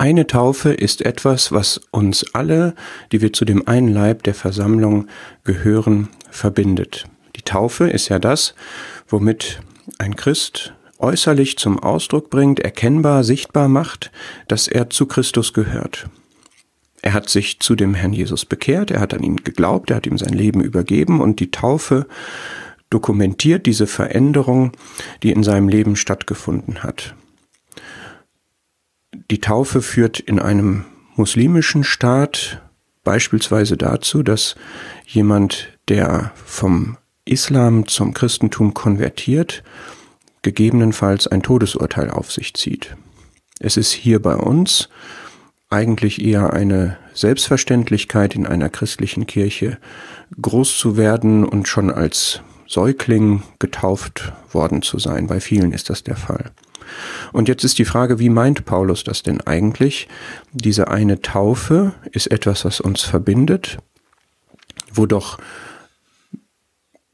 Eine Taufe ist etwas, was uns alle, die wir zu dem einen Leib der Versammlung gehören, verbindet. Die Taufe ist ja das, womit ein Christ äußerlich zum Ausdruck bringt, erkennbar, sichtbar macht, dass er zu Christus gehört. Er hat sich zu dem Herrn Jesus bekehrt, er hat an ihn geglaubt, er hat ihm sein Leben übergeben und die Taufe dokumentiert diese Veränderung, die in seinem Leben stattgefunden hat. Die Taufe führt in einem muslimischen Staat beispielsweise dazu, dass jemand, der vom Islam zum Christentum konvertiert, gegebenenfalls ein Todesurteil auf sich zieht. Es ist hier bei uns eigentlich eher eine Selbstverständlichkeit in einer christlichen Kirche, groß zu werden und schon als Säugling getauft worden zu sein. Bei vielen ist das der Fall. Und jetzt ist die Frage, wie meint Paulus das denn eigentlich? Diese eine Taufe ist etwas, was uns verbindet, wo doch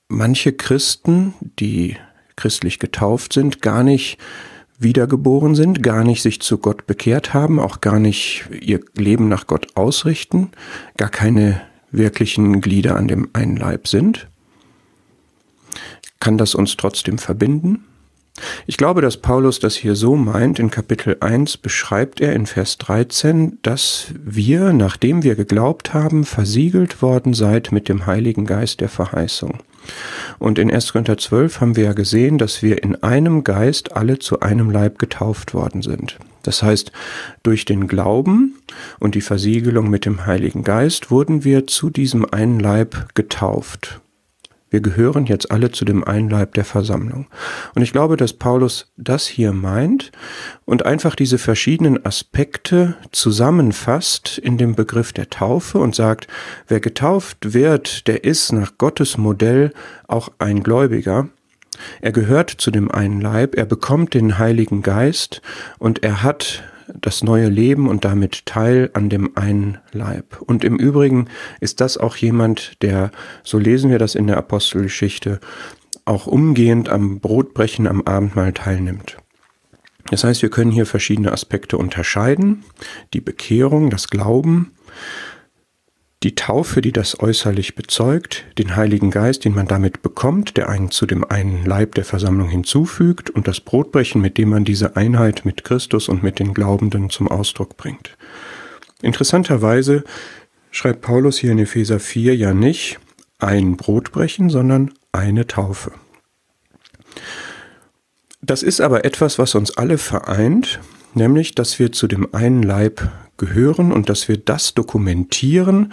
manche Christen, die christlich getauft sind, gar nicht wiedergeboren sind, gar nicht sich zu Gott bekehrt haben, auch gar nicht ihr Leben nach Gott ausrichten, gar keine wirklichen Glieder an dem einen Leib sind? Kann das uns trotzdem verbinden? Ich glaube, dass Paulus das hier so meint. In Kapitel 1 beschreibt er in Vers 13, dass wir, nachdem wir geglaubt haben, versiegelt worden seid mit dem Heiligen Geist der Verheißung. Und in 1. Korinther 12 haben wir ja gesehen, dass wir in einem Geist alle zu einem Leib getauft worden sind. Das heißt, durch den Glauben und die Versiegelung mit dem Heiligen Geist wurden wir zu diesem einen Leib getauft. Wir gehören jetzt alle zu dem einen Leib der Versammlung. Und ich glaube, dass Paulus das hier meint und einfach diese verschiedenen Aspekte zusammenfasst in dem Begriff der Taufe und sagt, wer getauft wird, der ist nach Gottes Modell auch ein Gläubiger. Er gehört zu dem einen Leib, er bekommt den Heiligen Geist und er hat das neue Leben und damit Teil an dem einen Leib. Und im Übrigen ist das auch jemand, der, so lesen wir das in der Apostelgeschichte, auch umgehend am Brotbrechen am Abendmahl teilnimmt. Das heißt, wir können hier verschiedene Aspekte unterscheiden. Die Bekehrung, das Glauben, die Taufe, die das äußerlich bezeugt, den Heiligen Geist, den man damit bekommt, der einen zu dem einen Leib der Versammlung hinzufügt und das Brotbrechen, mit dem man diese Einheit mit Christus und mit den Glaubenden zum Ausdruck bringt. Interessanterweise schreibt Paulus hier in Epheser 4 ja nicht ein Brotbrechen, sondern eine Taufe. Das ist aber etwas, was uns alle vereint, nämlich dass wir zu dem einen Leib gehören und dass wir das dokumentieren,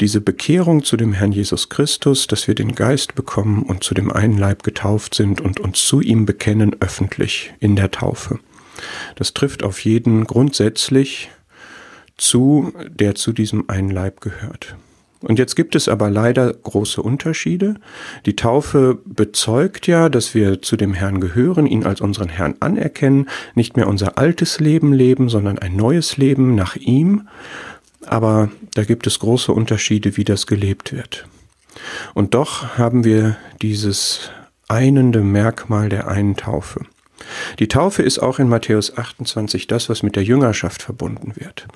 diese Bekehrung zu dem Herrn Jesus Christus, dass wir den Geist bekommen und zu dem einen Leib getauft sind und uns zu ihm bekennen öffentlich in der Taufe. Das trifft auf jeden grundsätzlich zu, der zu diesem einen Leib gehört. Und jetzt gibt es aber leider große Unterschiede. Die Taufe bezeugt ja, dass wir zu dem Herrn gehören, ihn als unseren Herrn anerkennen, nicht mehr unser altes Leben leben, sondern ein neues Leben nach ihm. Aber da gibt es große Unterschiede, wie das gelebt wird. Und doch haben wir dieses einende Merkmal der einen Taufe. Die Taufe ist auch in Matthäus 28 das, was mit der Jüngerschaft verbunden wird.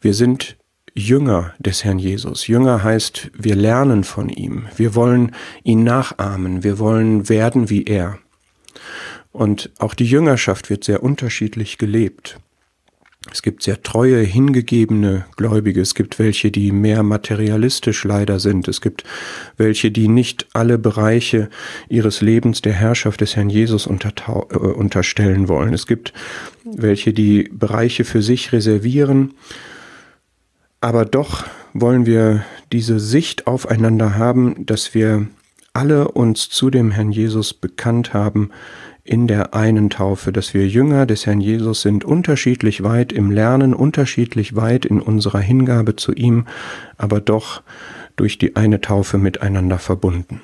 Wir sind Jünger des Herrn Jesus. Jünger heißt, wir lernen von ihm. Wir wollen ihn nachahmen. Wir wollen werden wie er. Und auch die Jüngerschaft wird sehr unterschiedlich gelebt. Es gibt sehr treue, hingegebene Gläubige. Es gibt welche, die mehr materialistisch leider sind. Es gibt welche, die nicht alle Bereiche ihres Lebens der Herrschaft des Herrn Jesus äh, unterstellen wollen. Es gibt welche, die Bereiche für sich reservieren aber doch wollen wir diese Sicht aufeinander haben, dass wir alle uns zu dem Herrn Jesus bekannt haben in der einen Taufe, dass wir Jünger des Herrn Jesus sind, unterschiedlich weit im Lernen, unterschiedlich weit in unserer Hingabe zu ihm, aber doch durch die eine Taufe miteinander verbunden.